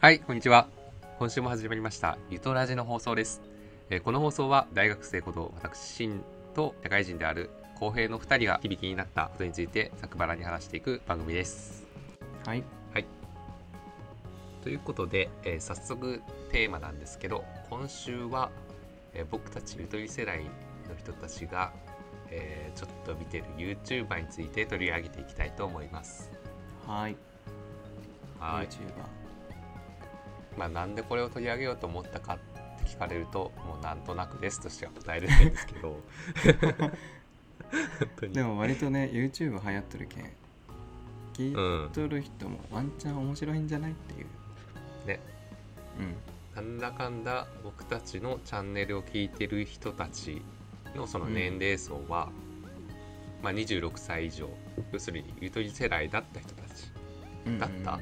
はい、こんにちは。今週も始まりました、ゆとラジの放送です。えーこの放送は大学生こと私、シンと社会人である公平の2人が響きになったことについて、ざくばらに話していく番組です。はい。ということで、えー早速テーマなんですけど、今週は、えー僕たちゆとり世代の人たちが、えーちょっと見てる YouTuber について取り上げていきたいと思います。はい。はい。YouTuber。まあ、なんでこれを取り上げようと思ったかって聞かれるともうなんとなくですとしか答えれないんですけどでも割とね、YouTube 流行ってるけん。聞うんいとる人もワンチャン面白いんじゃないっていう。ねうん。なんだかんだ僕たちのチャンネルを聞いてる人たちのその年齢層は、まあ、26歳以上要するにゆとり世代だった人たちうんだった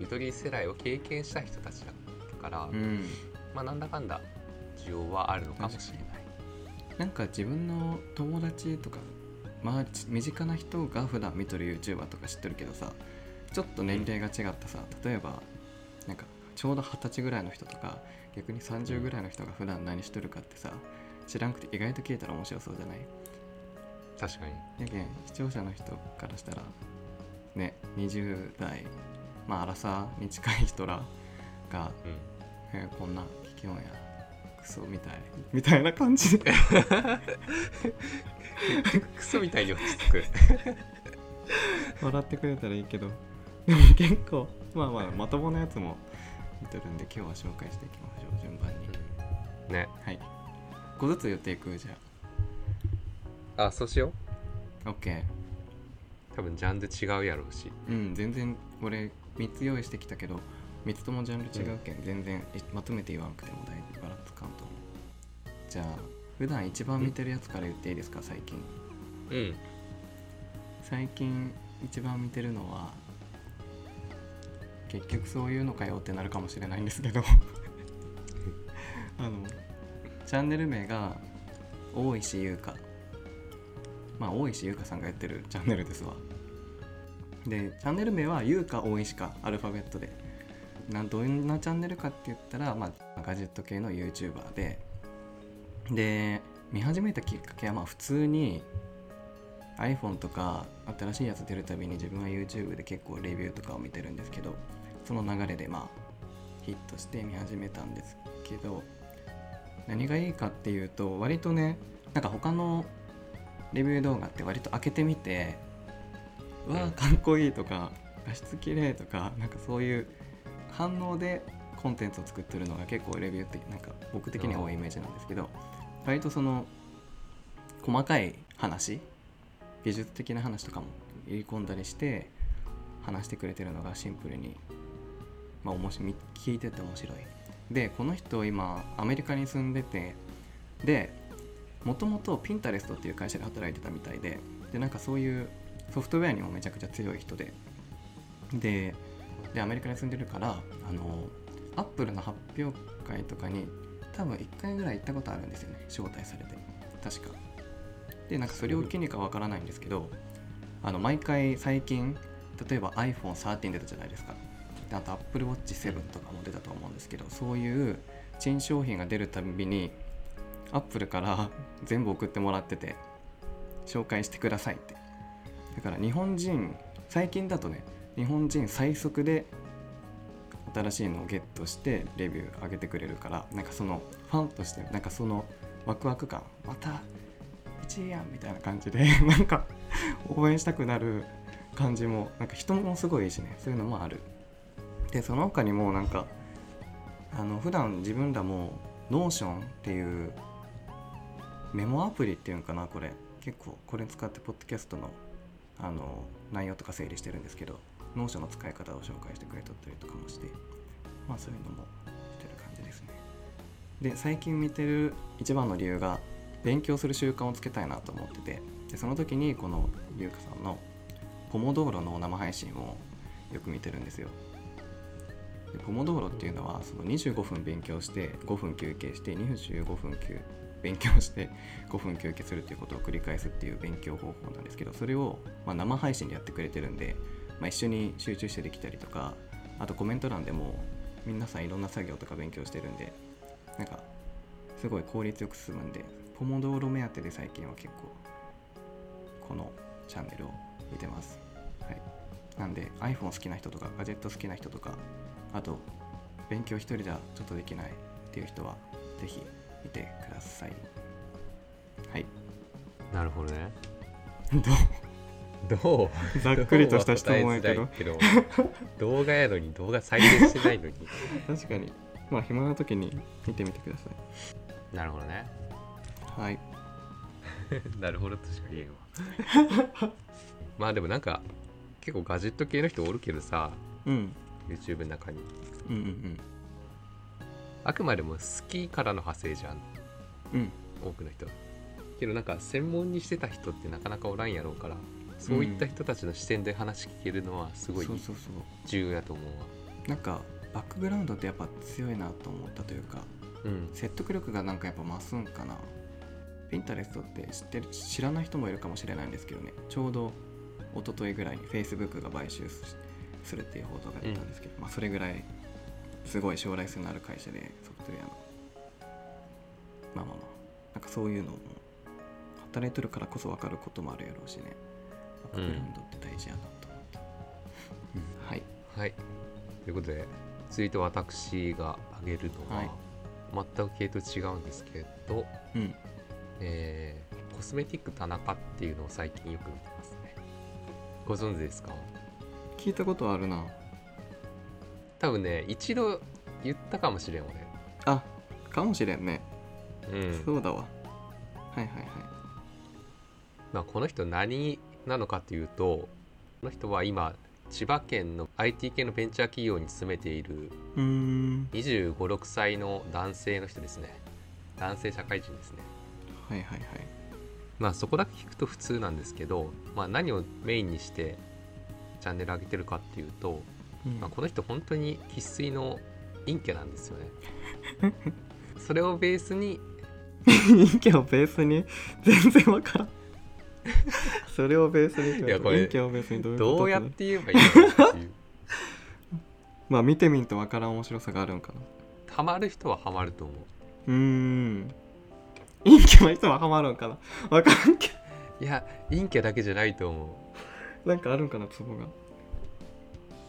ゆとり世代を経験した人たちだから、うん。まあなんだかんだ需要はあるのかもしれない。なんか自分の友達とか、まあ、ち身近な人が普段見とる YouTuber とか知ってるけどさ、ちょっと年齢が違ったさ、例えば、なんかちょうど二十歳ぐらいの人とか、逆に30ぐらいの人が普段何しとるかってさ、知らんくて意外と聞いたら面白そうじゃない？確かにやけん視聴者の人からしたらね20代まあ荒さに近い人らが、うんえーこんな聞き音やクソみたいみたいな感じでクソみたいに落ち着く。笑ってくれたらいいけどでも結構まあまあまともなやつも見てるんで今日は紹介していきましょう順番にね。はい1個ずつ言っていくじゃあ、そうしよあ OK う。多分ジャンル違うやろうし。うん全然俺3つ用意してきたけど3つともジャンル違うけん、全然いまとめて言わんくてもだいぶばらつかんと思う。じゃあ普段一番見てるやつから言っていいですか最近。うん。最近一番見てるのは結局そういうのかよってなるかもしれないんですけど。あのチャンネル名が大石優香。まあ大石優香さんがやってるチャンネルですわでチャンネル名は優香大石かアルファベットで。などんなチャンネルかって言ったら、まあ、ガジェット系の YouTuber で。で見始めたきっかけはまあ普通に iPhone とか新しいやつ出るたびに自分は YouTube で結構レビューとかを見てるんですけどその流れでまあヒットして見始めたんですけど何がいいかっていうと割とねなんか他のレビュー動画って割と開けてみてうわかっこいいとか画質綺麗とかなんかそういう反応でコンテンツを作ってるのが結構レビューってなんか僕的には多いイメージなんですけど割とその細かい話技術的な話とかも入り込んだりして話してくれてるのがシンプルに、まあ、おもしみ聞いてて面白い。でこの人今アメリカに住んでてでもともとピンタレストっていう会社で働いてたみたいででなんかそういうソフトウェアにもめちゃくちゃ強い人で。ででアメリカに住んでるからあのアップルの発表会とかに多分1回ぐらい行ったことあるんですよね。招待されて。確か。でなんかそれを機にかわからないんですけどあの毎回最近例えば iPhone13 出たじゃないですか。であと Apple Watch 7とかも出たと思うんですけどそういう新商品が出るたびに Apple から全部送ってもらってて紹介してくださいって。だから日本人最近だとね日本人最速で新しいのをゲットしてレビュー上げてくれるからなんかそのファンとしてなんかそのワクワク感また1位やんみたいな感じで なんか応援したくなる感じもなんか人もすごいしねそういうのもある。でその他にもなんかあの普段自分らも Notion っていうメモアプリっていうのかなこれ。結構これ使ってポッドキャストのあの内容とか整理してるんですけど Notion の使い方を紹介してくれとったりとかもしてまあそういうのもしてる感じですね。で最近見てる一番の理由が勉強する習慣をつけたいなと思っててでその時にこの優香さんのポモドーロの生配信をよく見てるんですよ。でポモドーロっていうのはその25分勉強して5分休憩して25分休勉強して5分休憩するっていうことを繰り返すっていう勉強方法なんですけどそれをまあ生配信でやってくれてるんで、まあ、一緒に集中してできたりとかあとコメント欄でも皆さんいろんな作業とか勉強してるんでなんかすごい効率よく進むんでポモドーロ目当てで最近は結構このチャンネルを見てます。はい。なんで iPhone 好きな人とかガジェット好きな人とかあと勉強一人じゃちょっとできないっていう人はぜひ見てください。はい。なるほどね。どどう？う ざっくりとした質問やけど。動画やのに動画再生してないのに。確かに。まあ暇な時に見てみてくださなるほどね。いはい。なるほどとしか言えんわ。まあでもなんか結構ガジェット系の人おるけどさ。うん。YouTube の中に。うんうんあくまでも好きからの派生じゃん。うん。うん多くの人。けどなんか専門にしてた人ってなかなかおらんやろうからそういった人たちの視点で話聞けるのはすごい重要やと思うわ。なんかバックグラウンドってやっぱ強いなと思ったというかうん。説得力がなんかやっぱ増すんかな。ピンタレストって知ってる知らない人もいるかもしれないんですけどね。ちょうど一昨日ぐらいに Facebook が買収すするっていう報道が出たんですけど、まあそれぐらいすごい将来性のある会社でソフトウェアの。まあまあまあ。なんかそういうのも働いてるからこそ分かることもあるやろうしね。バックグラウンドって大事やなと思った、うんはい。はい。ということで続いて私が挙げるのは、はい。全く系と違うんですけど、うん。えーコスメティック田中っていうのを最近よく見てますね。ご存知ですか？聞いたことあるな多分ね一度言ったかもしれん俺。あかもしれんね、うん。そうだわ。はいはいはい。まあ、この人何なのかっていうとこの人は今千葉県の IT 系のベンチャー企業に勤めているうーん。2 5 6歳の男性の人ですね。男性社会人ですね。はいはいはい。まあそこだけ聞くと普通なんですけど、まあ、何をメインにしてチャンネル上げてるかっていうと、うんまあ、この人本当に生粋の陰キャなんですよね。それをベースに。陰キャをベースに？全然わからん。それをベースにいやこれ陰キャをベースにどういうこと？どうやって言えばいいのかっていう。まあ見てみんとわからん面白さがあるんかな。ハマる人はハマると思う。うーん。陰キャの人はハマるんかな？わからんけいや陰キャだけじゃないと思どなんかあるんかなツボが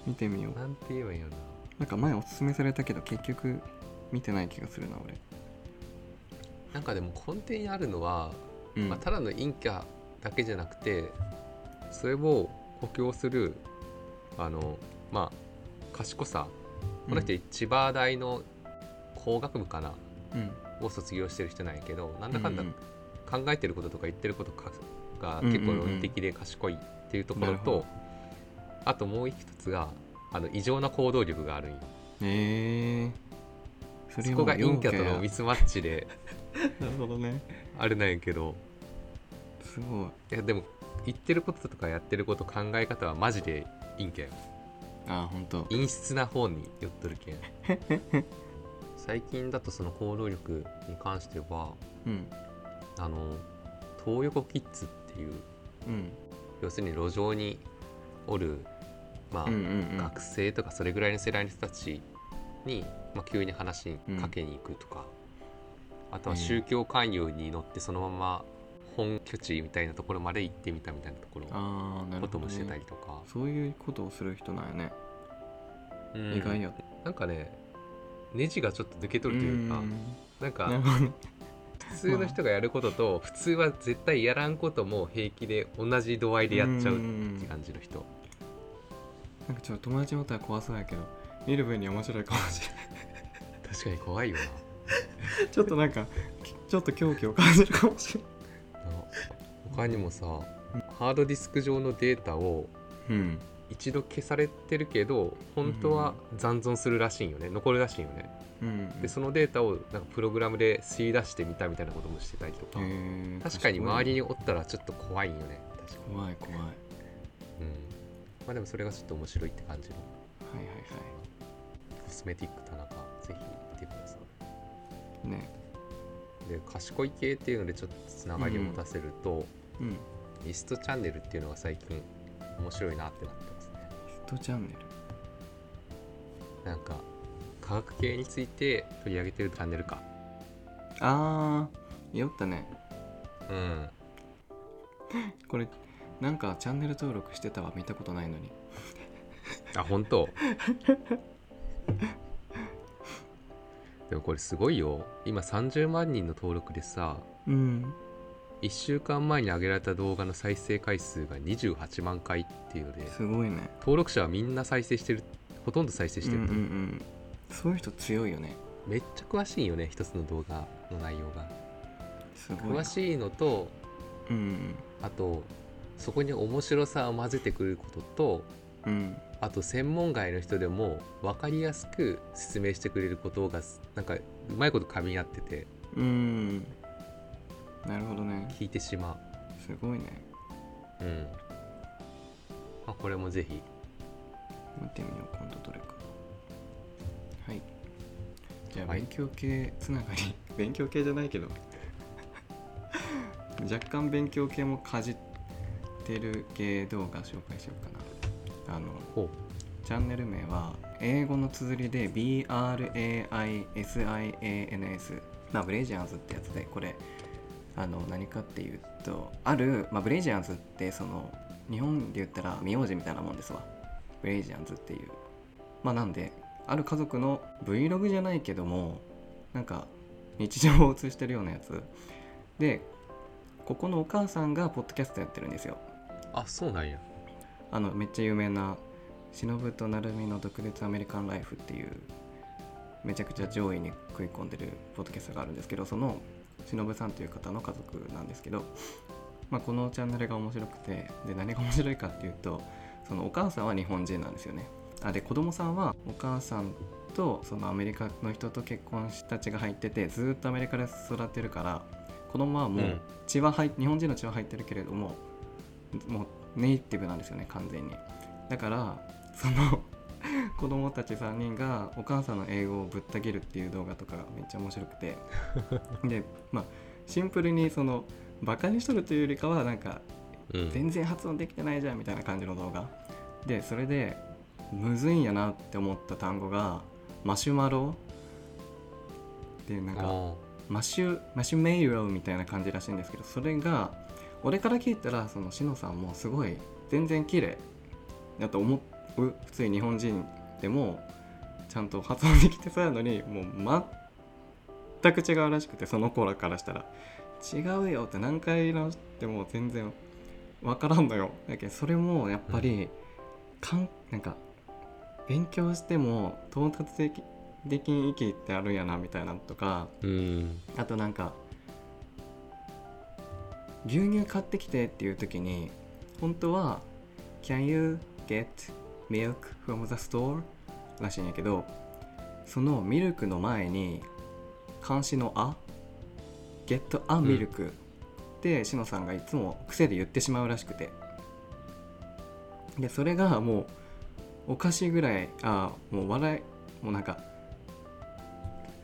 見てみよう。うなんて言えばいいのかななんか前おすすめされたけど結局見てない気がするな俺。なんかでも根底にあるのは、うん。まあ、ただの陰キャだけじゃなくてそれを補強するあのまあ賢さ。この人千葉大の工学部かな。うん。を卒業してる人なんやけどなんだかんだうん考えてることとか言ってることかが結構論理的で賢いっていうところとあともう一つがあの異常な行動力があるんよ。えー、そそこが陰キャとのミススマッチで なるほどね。あるなんやけど。すごい。いやでも言ってることとかやってること考え方はマジで陰キャよ。あ本当陰湿な方に寄っとるけん。最近だとその行動力に関してはうん。あの東横キッズっていううん。要するに路上におるまあ、うんうんうん。学生とかそれぐらいの世代の人たちに、まあ、急に話にかけに行くとか、あとは宗教勧誘に乗ってそのまま本拠地みたいなところまで行ってみたみたいなところこともしてたりとか、そういうことをする人なんやね、うん。意外やなんかねネジがちょっと抜けとるというかん。なんか普通の人がやることと普通は絶対やらんことも平気で同じ度合いでやっちゃうって感じの人なんかちょっと友達におったら怖そうやけど見る分には面白いかもしれ確かに怖いよな。な いちょっとなんかちょっと狂気を感じるかもしれな他にもさハードディスク上のデータを一度消されてるけど本当は残存するらしいんよね。残るらしいんよね。うん。でそのデータをなんかプログラムで吸い出してみたみたいなこともしてたりとか。へー確かに周りにおったらちょっと怖いんよね。確かに。怖い怖いはい。うんまあでもそれがちょっと面白いって感じのはいはコスメティック田中ぜひ見てください。ね。いで賢い系っていうのでちょっとつながりを持たせると、うん。リストチャンネルっていうのが最近面白いなってなってますね。ヒットチャンネル。なんか科学系について取り上げてるチャンネルか。あー酔ったね。うん。これなんかチャンネル登録してたわ。見たことないのに。あ本当？でもこれすごいよ。今30万人の登録でさうん。1週間前に上げられた動画の再生回数が28万回っていうのですごいね。登録者はみんな再生してるほとんど再生してる、うんうんうん。そういう人強いよね。めっちゃ詳しいよね一つの動画の内容が。すごいな。詳しいのとうん。あとそこに面白さを混ぜてくることとうん。あと専門外の人でも分かりやすく説明してくれることがなんかうまいこと噛み合っててうん。なるほどね。聞いてしますごいね。ううん。まあこれもぜひ。見てみよう今度どれか。はい。じゃあはい。勉強系つながり。勉強系じゃないけど。若干勉強系もかじってる系動画紹介しようかな。あのチャンネル名は英語の綴りで BRAISIANS まあブレイジャーズってやつでこれ。あの何かっていうとある、まあ、ブレイジャーズってその日本で言ったら名字みたいなもんですわ。ブレイジャーズっていう。まあなんである家族の Vlog じゃないけどもなんか日常を映してるようなやつ。でここのお母さんがポッドキャストやってるんですよあそうなんや。あのめっちゃ有名な「忍と成海の独立アメリカンライフ」っていうめちゃくちゃ上位に食い込んでるポッドキャストがあるんですけどその忍さんという方の家族なんですけど、まあ、このチャンネルが面白くてで何が面白いかっていうとそのお母さんは日本人なんですよね。あで子供さんはお母さんとそのアメリカの人と結婚した血が入っててずっとアメリカで育ってるから子供はもう血は入っ日本人の血は入ってるけれどももうネイティブなんですよね完全に。だからその 子供たち3人がお母さんの英語をぶった切るっていう動画とかがめっちゃ面白くて。でまあシンプルにそのバカにしとるというよりかはなんかうん。全然発音できてないじゃんみたいな感じの動画。でそれでむずいんやなって思った単語がマシュマロ。でなんかあマシュマシュメイロみたいな感じらしいんですけどそれが俺から聞いたらそのしのさんもすごい全然綺麗。だと思う普通に日本人でもちゃんと発音できてそうやのにもう全く違うらしくてその子らからしたら違うよって何回直しても全然分からんのよ。だけどそれもやっぱり、かんなんか勉強しても到達できできん域ってあるんやなみたいなのとか。うん。あとなんか牛乳買ってきてっていう時に本当は Can you get milk from the store? らしいんやけどそのミルクの前に漢詩のあ get a milk ってしのさんがいつも癖で言ってしまうらしくて。でそれがもうおかしいぐらいあもう笑いもうなんか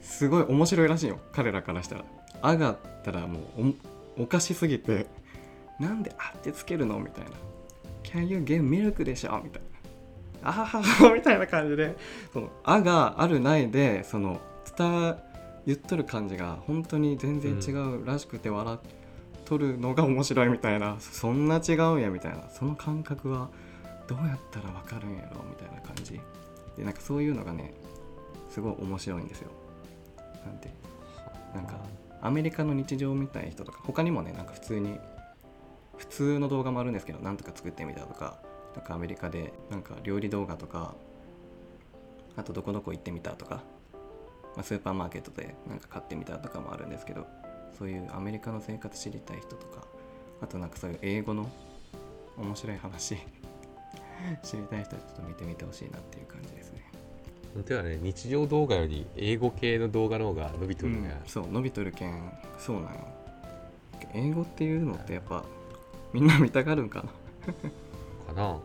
すごい面白いらしいよ。彼らからしたら「あ」があったらもうおかしすぎて「なんであってつけるの?」みたいな「Can you get milk でしょ?」みたいな「あははは」みたいな感じで。その「あ」があるないでその伝え言っとる感じが本当に全然違うらしくて笑っとるのが面白いみたいな、そんな違うんやみたいな。その感覚はどうやったら分かるんやろ？みたいな感じ。でなんかそういうのがねすごい面白いんですよ。なんてなんかアメリカの日常を見たい人とか他にもねなんか普通に普通の動画もあるんですけどなんとか作ってみたとかなんかアメリカでなんか料理動画とかあとどこどこ行ってみたとか、まあ、スーパーマーケットでなんか買ってみたとかもあるんですけどそういうアメリカの生活知りたい人とかあとなんかそういう英語の面白い話知りたい人はちょっと見てみてほしいなっていう感じです。本当はね日常動画より英語系の動画の方が伸びてるね、うん、そう伸びとるけんそうなの英語っていうのってやっぱみんな見たがるんかかな。な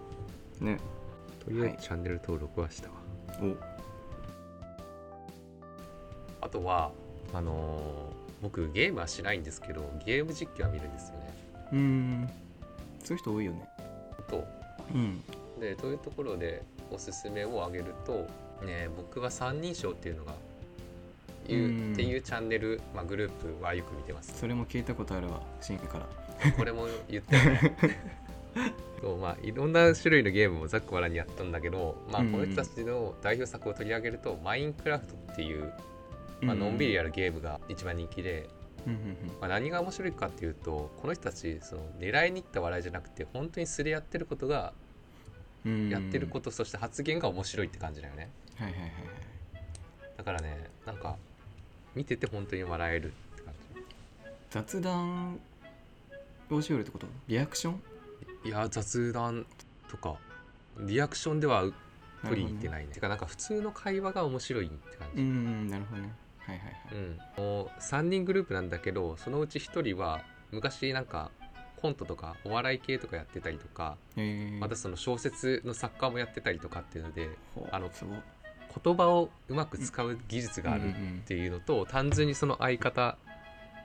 ね。とりあえはい。ずチャンネル登録はしたわ、お。あとはあのー僕ゲームはしないんですけどゲーム実況は見るんですよね。うーん。そういう人多いよね。とうん。でというところでおすすめを挙げるとね僕は三人称っていうのがいううん。っていうチャンネル、まあ、グループはよく見てます。それも聞いたことあるわシンから。これも言ったよね。そうまあいろんな種類のゲームをざっくばらんにやったんだけど、まあ、うん。この人たちの代表作を取り上げると、マインクラフトっていう、まあのんびりやるゲームが一番人気で、うんうんまあ、何が面白いかっていうとこの人たちその狙いに行った笑いじゃなくて本当に素でやってることがやってること、そして発言が面白いって感じだよね。はいはいはいはい。だからねなんか見てて本当に笑えるって感雑談をしよるってこと？リアクション？じいや雑談とかリアクションでは取り入っていないねてかなんか普通の会話が面白いって感じ。うんうんなるほどね。はいはいはい、うん、もう3人グループなんだけどそのうち1人は昔なんかコントとかお笑い系とかやってたりとかえ。ー、またその小説の作家もやってたりとかっていうのであの言葉をうまく使う技術があるっていうのと単純にその相方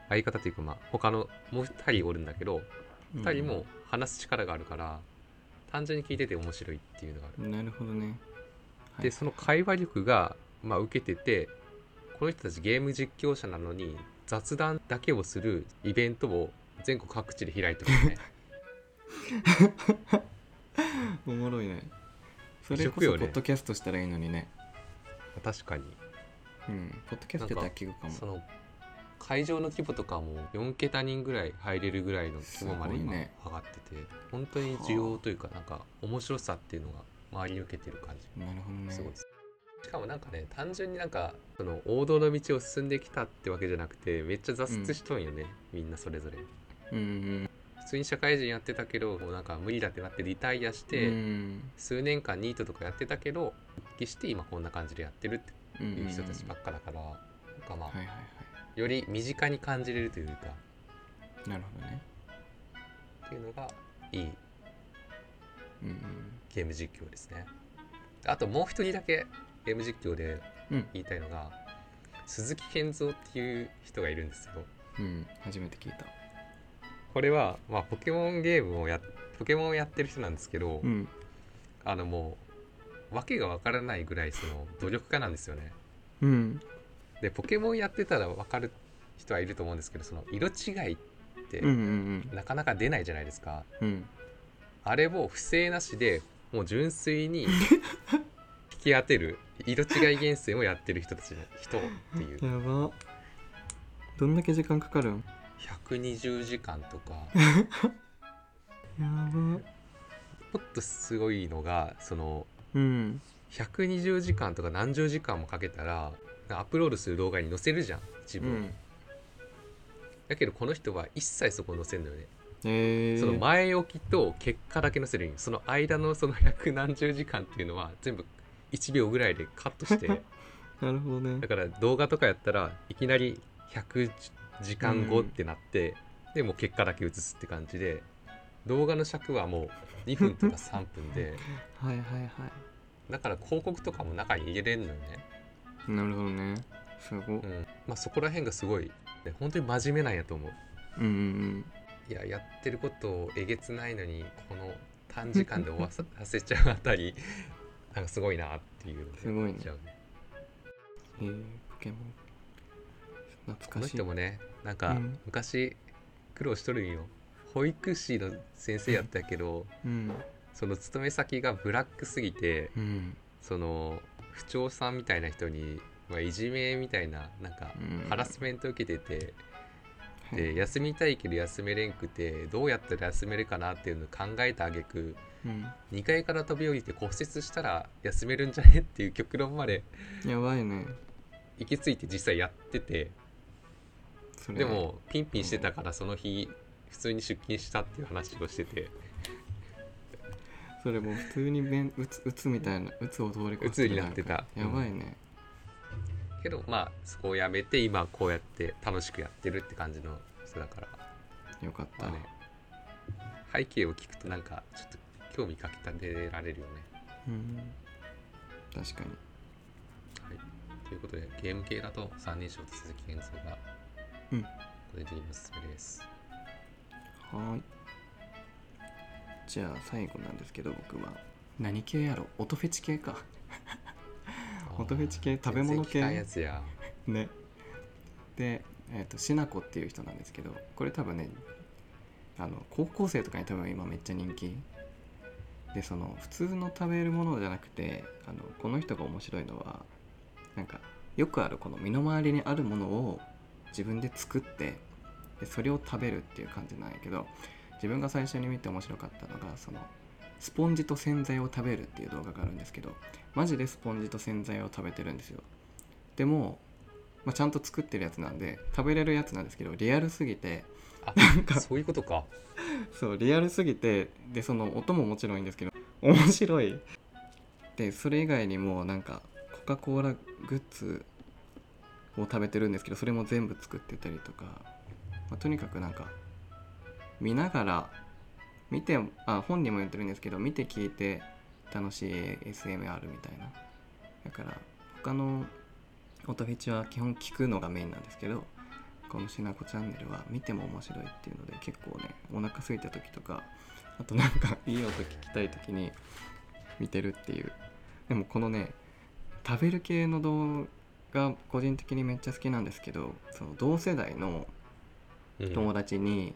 相方っていうかまあ他のもう2人おるんだけどうん2人も話す力があるから単純に聞いてて面白いっていうのがある。なるほどね。はい。でその会話力が、まあ、受けててこの人たちゲーム実況者なのに雑談だけをするイベントを全国各地で開いてるよね。おもろいね。それこそポッドキャストしたらいいのにね。確かに。うんポッドキャストやったら聞くかも。その会場の規模とかも4桁人ぐらい入れるぐらいの規模まです今上がってて、本当に需要というかなんか面白さっていうのが周りに受けてる感じ。なるほどね。すごいです。しかもなんかね単純になんかその王道の道を進んできたってわけじゃなくてめっちゃ挫折しとんよね、みんなそれぞれうんうん普通に社会人やってたけどもうなんか無理だってなってリタイアしうて、ん数年間ニートとかやってたけど復帰して今こんな感じでやってるってうんうんいう人たちばっかだから、なんかまあ、はいはいはより身近に感じれるというか。いなるほどね。っていうのがいい。うんうん。ゲーム実況ですね。あともう一人だけゲーム実況でうん。言いたいのが、鈴木健三っていう人がいるんですようん初めて聞いたこれは、まあ、ポケモンゲームをやポケモンをやってる人なんですけど、うん。あのもう訳がわからないぐらいその努力家なんですよね。うん。でポケモンやってたら分かる人はいると思うんですけどその色違いってなかなか出ないじゃないですか、うん。うんあれを不正なしでもう純粋に 引き当てる色違い厳選をやってる人たちの人っていう。やば。どんだけ時間かかるん？120時間とか。やば。もっとすごいのがそのうん。120時間とか何十時間もかけたらアップロードする動画に載せるじゃん一部、うん。だけどこの人は一切そこ載せんのよね。えー、その前置きと結果だけ載せるその間のその百何十時間っていうのは全部1秒ぐらいでカットして。なるほどね。だから動画とかやったらいきなり100時間後ってなって、でもう結果だけ映すって感じで動画の尺はもう 2分とか3分で。はいはいはだから広告とかも中に入れれんのよね、いなるほどね。すご。うん。うんまあ、そこら辺がすごい、ね、本当に真面目なんやと思う。うんうんいややってることをえげつないのにこの短時間で終わさせちゃうあたり なんかすごいなっていうすごいね。ね。えー、ポケモン懐このかしい。人もねなんかうん。昔苦労しとるんよ。保育士の先生やったけどうん。その勤め先がブラックすぎてうん。その不調さんみたいな人に、まあ、いじめみたいななんかうん。ハラスメント受けてて、はい。で休みたいけど休めれんくてどうやったら休めるかなっていうのを考えた挙句うん。2階から飛び降りて骨折したら休めるんじゃねっていう極論までやばいね。行き着いて実際やっててでもピンピンしてたからその日普通に出勤したっていう話をしてて。それもう普通にべんうつうつみたいなうつを通り越うつになってた。やばいね、けどまあそこをやめて今こうやって楽しくやってるって感じの人だから。よかった、まあね。背景を聞くとなんかちょっと興味かきたてられるよね。うん。確かに。はい、ということでゲーム系だと三人称と鈴木健三がうん。個人的におすす。めです。はーい。じゃあ最後なんですけど僕は。何系やろ？音フェチ系か。元フェチ系？食べ物系？やつや。ね。で、えー、としなこっていう人なんですけどこれ多分ねあの高校生とかに多分今めっちゃ人気。でその普通の食べるものじゃなくてあのこの人が面白いのはなんかよくあるこの身の回りにあるものを自分で作ってでそれを食べるっていう感じなんやけど自分が最初に見て面白かったのがそのスポンジと洗剤を食べるっていう動画があるんですけどマジでスポンジと洗剤を食べてるんですよ。でも、まあ、ちゃんと作ってるやつなんで食べれるやつなんですけどリアルすぎてあなんかそういうことか。そうリアルすぎてでその音ももちろんいいんですけど面白い。でそれ以外にもなんかコカ・コーラグッズを食べてるんですけどそれも全部作ってたりとか、まあとにかくなんか見ながら見てあ本にも言ってるんですけど見て聞いて楽しい SMR みたいな。だから他の音フェチは基本聞くのがメインなんですけどこのしなこチャンネルは見ても面白いっていうので結構ねお腹空いた時とかあとなんか いい音聞きたい時に見てるっていう。でもこのね食べる系の動画個人的にめっちゃ好きなんですけどその同世代のうん。友達に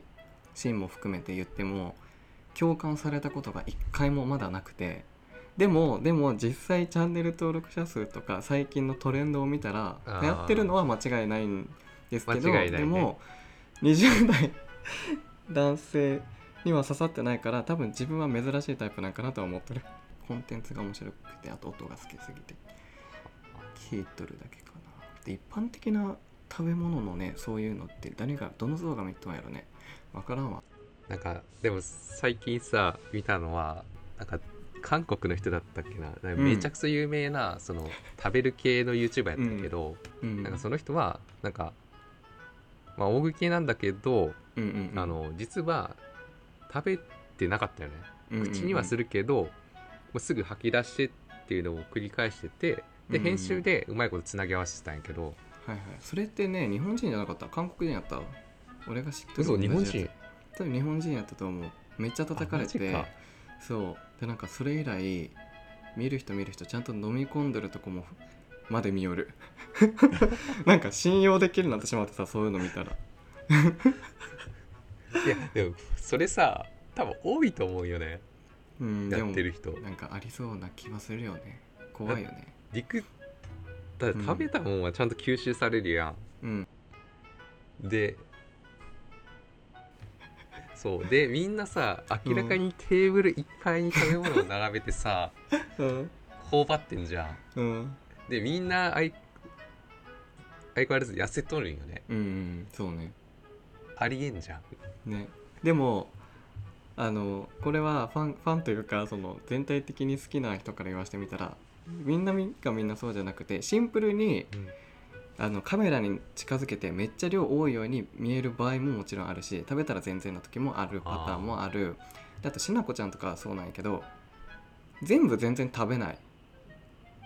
シーンも含めて言っても共感されたことが一回もまだなくてでもでも実際チャンネル登録者数とか最近のトレンドを見たら流行ってるのは間違いないんですけど、ね。でも20代 男性には刺さってないから多分自分は珍しいタイプなんかなとは思ってる。コンテンツが面白くてあと音が好きすぎて。聞いとるだけか一般的な食べ物のねそういうのって誰がどの像が見とんやろね？わからんわ。なんかでも最近さ見たのはなんか韓国の人だったっけな？めちゃくちゃ有名な、その食べる系の YouTuber やったけど、うん。なんかその人はなんかまあ大食い系なんだけど、うんうんうん。あの実は食べてなかったよね、うんうんうん。口にはするけどもうすぐ吐き出してっていうのを繰り返しててで編集でうまいことつなぎ合わせてたんやけど、はいはい。それってね日本人じゃなかった？韓国人やった？俺が知ってる嘘日本人？つ多分日本人やったと思う。めっちゃ叩かれて。そう。でなんかそれ以来見る人見る人ちゃんと飲み込んでるとこもまで見よる。なんか信用できるなってしまってさそういうの見たら。いやでもそれさ多分多いと思うよね。うんやってる人。なんかありそうな気はするよね。怖いよね陸だ食べたもんはちゃんと吸収されるやうん。ん、でそう。でみんなさ明らかにテーブルいっぱいに食べ物を並べてさうん。頬張ってんじゃん。うん。でみんな相相変わらず痩せとるんよね。うんうん。そうね。ありえんじゃん。ね。でもあのこれはファンファンというかその全体的に好きな人から言わせてみたらみんなみがみんなそうじゃなくてシンプルにあのカメラに近づけてめっちゃ量多いように見える場合ももちろんあるし食べたら全然の時もあるパターンもある。だってしなこちゃんとかはそうなんやけど全部全然食べない。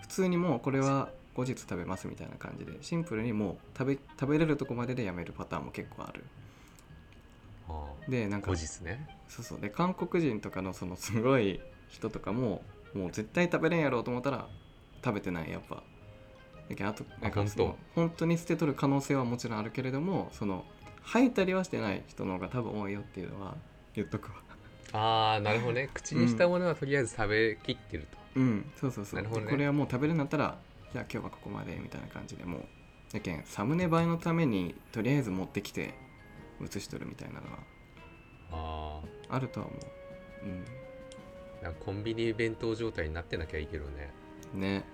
普通にもうこれは後日食べますみたいな感じでシンプルにもう食べ食べれるとこまででやめるパターンも結構ある。あ。でなんか後日ね。そうそう。で韓国人とかのそのすごい人とかももう絶対食べれんやろうと思ったら食べてないやっぱ。だけどあとなんか本当その本当？に捨てとる可能性はもちろんあるけれどもその吐いたりはしてない人の方が多分多いよっていうのは言っとくわ。ああなるほどね。口にしたものはとりあえず食べきってると、うん。そうそうそう、なるほどね。でこれはもう食べれるんだったらじゃあ今日はここまでみたいな感じでもうだけんサムネ映えのためにとりあえず持ってきて写しとるみたいなのはああるとは思う。あなん。かコンビニ弁当状態になってなきゃいいけどね。うんね。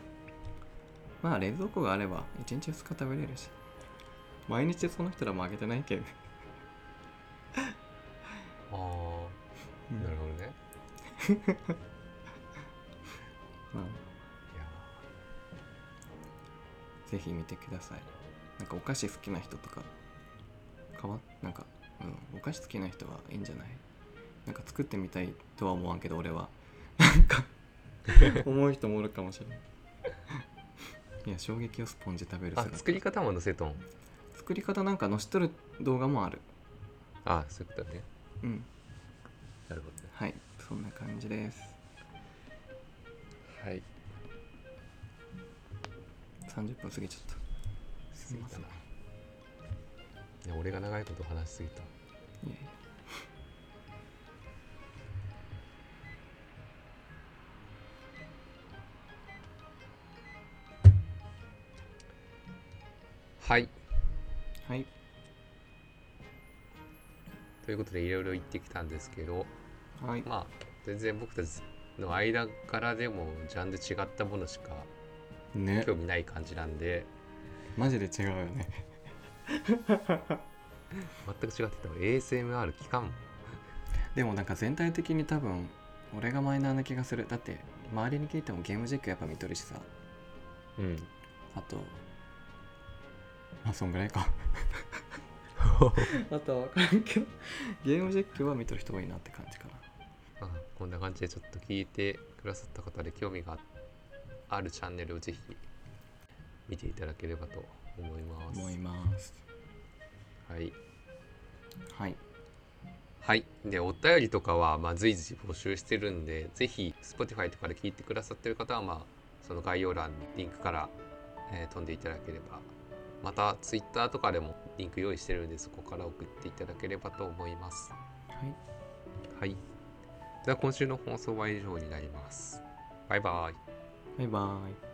まあ冷蔵庫があれば1日2日食べれるし。毎日その人らもあげてないけどね、ああうんなるほどね。まあ。いやぜひ見てください。なんかお菓子好きな人とか。かわなんか、うん、お菓子好きな人はいいんじゃない？なんか作ってみたいとは思わんけど俺はなんか思う人もおるかもしれないいや衝撃をスポンジ食べるあ姿。作り方も載せとん。作り方なんか載しとる動画もある。あそういうことね。うん。なるほどね。はい。そんな感じです。はい。30分過ぎちゃった。すいません。いいや俺が長いこと話しすぎた。えいえはい。はい。ということでいろいろ言ってきたんですけどはい。まあ全然僕たちの間からでもジャンル違ったものしかね。興味ない感じなんで。マジで違うよね。全く違ってた ASMR 期間でもなんか全体的に多分俺がマイナーな気がする。だって周りに聞いてもゲーム実況やっぱ見とるしさ。うん。あとあそんぐらいか。あとは分からんけどゲーム実況は見とる人多いなって感じかな。まあこんな感じでちょっと聞いてくださった方で興味があるチャンネルをぜひ見ていただければと思います。思います。はい。はい。はい。で、お便りとかは、まあ、随時募集してるんで、ぜひ、Spotify とかで聞いてくださってる方は、まあ、その概要欄にリンクから、えー飛んでいただければ。また、Twitter とかでもリンク用意してるんで、そこから送っていただければと思います。はいはい。では、今週の放送は以上になります。バイバイ。バイバイ